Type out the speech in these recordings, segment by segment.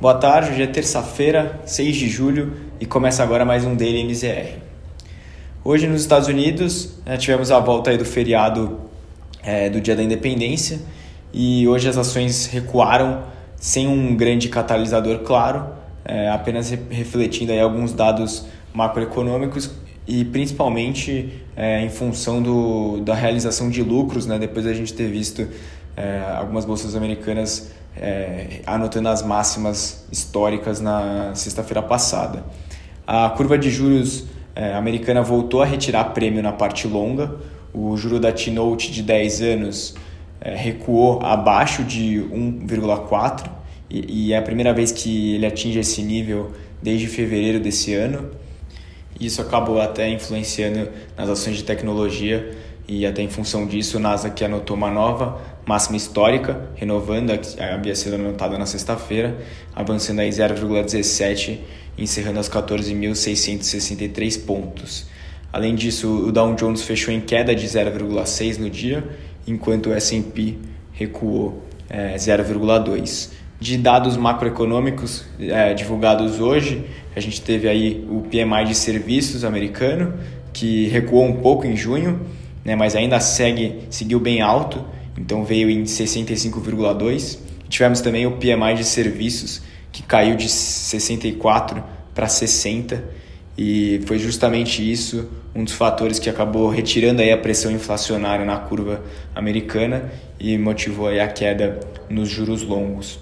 Boa tarde, hoje é terça-feira, 6 de julho e começa agora mais um Daily MZR. Hoje nos Estados Unidos né, tivemos a volta do feriado é, do Dia da Independência e hoje as ações recuaram sem um grande catalisador claro, é, apenas refletindo aí alguns dados macroeconômicos e principalmente é, em função do, da realização de lucros, né, depois da gente ter visto é, algumas bolsas americanas é, anotando as máximas históricas na sexta-feira passada. A curva de juros é, americana voltou a retirar prêmio na parte longa, o juro da T-Note de 10 anos é, recuou abaixo de 1,4 e, e é a primeira vez que ele atinge esse nível desde fevereiro desse ano. Isso acabou até influenciando nas ações de tecnologia e até em função disso o Nasdaq anotou uma nova máxima histórica, renovando a que havia sido anotada na sexta-feira, avançando aí 0,17, encerrando aos 14.663 pontos. Além disso, o Dow Jones fechou em queda de 0,6 no dia, enquanto o S&P recuou é, 0,2. De dados macroeconômicos é, divulgados hoje, a gente teve aí o PMI de serviços americano, que recuou um pouco em junho, né, mas ainda segue, seguiu bem alto, então veio em 65,2. Tivemos também o PMI de serviços, que caiu de 64 para 60, e foi justamente isso um dos fatores que acabou retirando aí a pressão inflacionária na curva americana e motivou aí a queda nos juros longos.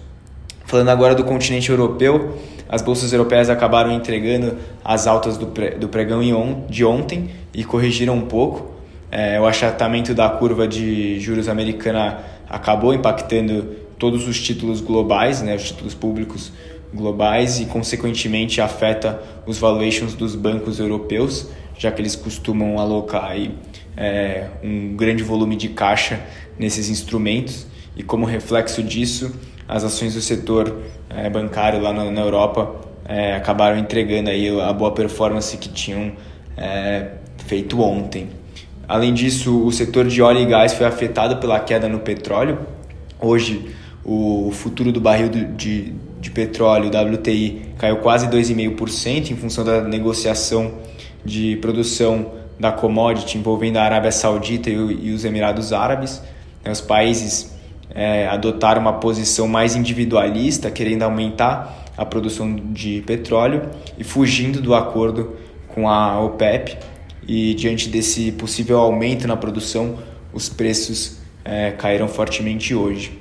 Falando agora do continente europeu, as bolsas europeias acabaram entregando as altas do, do pregão de ontem e corrigiram um pouco, é, o achatamento da curva de juros americana acabou impactando todos os títulos globais, né, os títulos públicos globais e consequentemente afeta os valuations dos bancos europeus, já que eles costumam alocar aí, é, um grande volume de caixa nesses instrumentos e como reflexo disso as ações do setor é, bancário lá na, na Europa é, acabaram entregando aí a boa performance que tinham é, feito ontem. Além disso, o setor de óleo e gás foi afetado pela queda no petróleo. Hoje, o futuro do barril de, de petróleo, WTI, caiu quase 2,5% em função da negociação de produção da commodity envolvendo a Arábia Saudita e os Emirados Árabes. Os países é, adotaram uma posição mais individualista, querendo aumentar a produção de petróleo e fugindo do acordo com a OPEP e diante desse possível aumento na produção, os preços é, caíram fortemente hoje.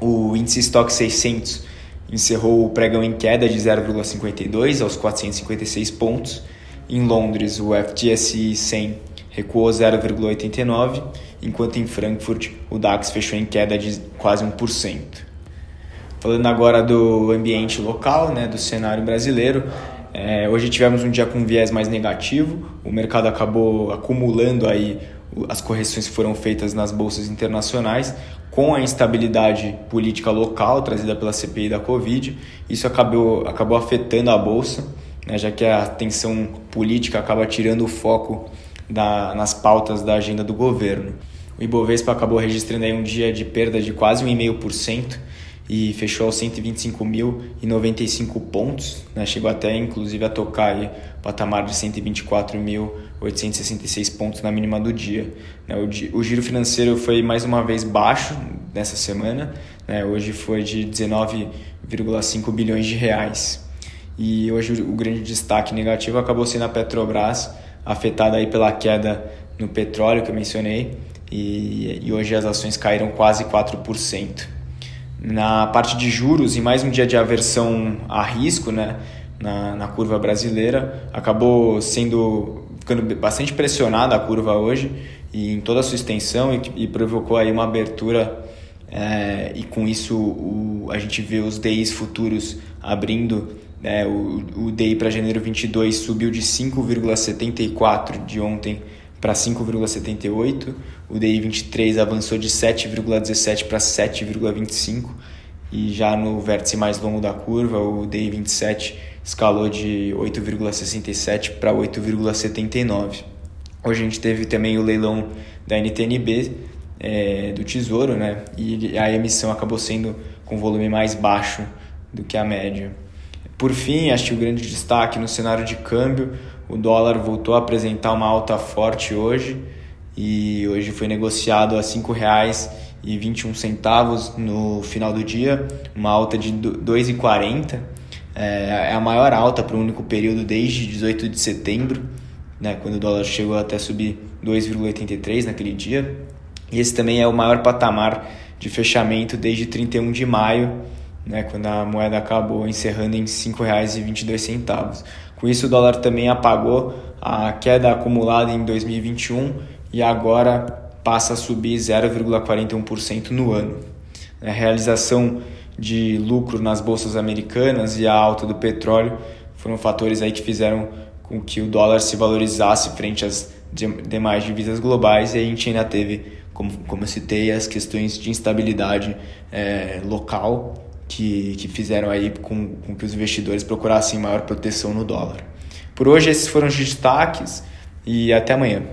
O índice Stock 600 encerrou o pregão em queda de 0,52 aos 456 pontos. Em Londres, o FTSE 100 recuou 0,89, enquanto em Frankfurt o DAX fechou em queda de quase 1%. Falando agora do ambiente local, né, do cenário brasileiro, é, hoje tivemos um dia com viés mais negativo, o mercado acabou acumulando aí as correções que foram feitas nas bolsas internacionais, com a instabilidade política local trazida pela CPI da Covid, isso acabou, acabou afetando a bolsa, né, já que a tensão política acaba tirando o foco da, nas pautas da agenda do governo. O Ibovespa acabou registrando aí um dia de perda de quase 1,5%, e fechou aos 125.095 pontos, né? chegou até inclusive a tocar aí, o patamar de 124.866 pontos na mínima do dia. Né? O, o, giro financeiro foi mais uma vez baixo nessa semana, né? hoje foi de 19,5 bilhões de reais. E hoje o grande destaque negativo acabou sendo a Petrobras, afetada aí pela queda no petróleo que eu mencionei, e, e hoje as ações caíram quase 4% na parte de juros e mais um dia de aversão a risco né, na, na curva brasileira. Acabou sendo ficando bastante pressionada a curva hoje e em toda a sua extensão e, e provocou aí uma abertura é, e com isso o, a gente vê os DIs futuros abrindo. É, o, o DI para janeiro 22 subiu de 5,74 de ontem para 5,78, o DI 23 avançou de 7,17 para 7,25 e já no vértice mais longo da curva, o DI 27 escalou de 8,67 para 8,79. Hoje a gente teve também o leilão da NTNB é, do Tesouro, né? E a emissão acabou sendo com volume mais baixo do que a média. Por fim, acho que o grande destaque no cenário de câmbio, o dólar voltou a apresentar uma alta forte hoje e hoje foi negociado a R$ 5,21 no final do dia, uma alta de 2,40. É, é a maior alta para um único período desde 18 de setembro, né, quando o dólar chegou até subir 2,83 naquele dia. E esse também é o maior patamar de fechamento desde 31 de maio, né, quando a moeda acabou encerrando em R$ 5,22. Com isso, o dólar também apagou a queda acumulada em 2021 e agora passa a subir 0,41% no ano. A realização de lucro nas bolsas americanas e a alta do petróleo foram fatores aí que fizeram com que o dólar se valorizasse frente às demais divisas globais e a gente ainda teve, como, como eu citei, as questões de instabilidade é, local que, que fizeram aí com, com que os investidores procurassem maior proteção no dólar. Por hoje esses foram os destaques e até amanhã.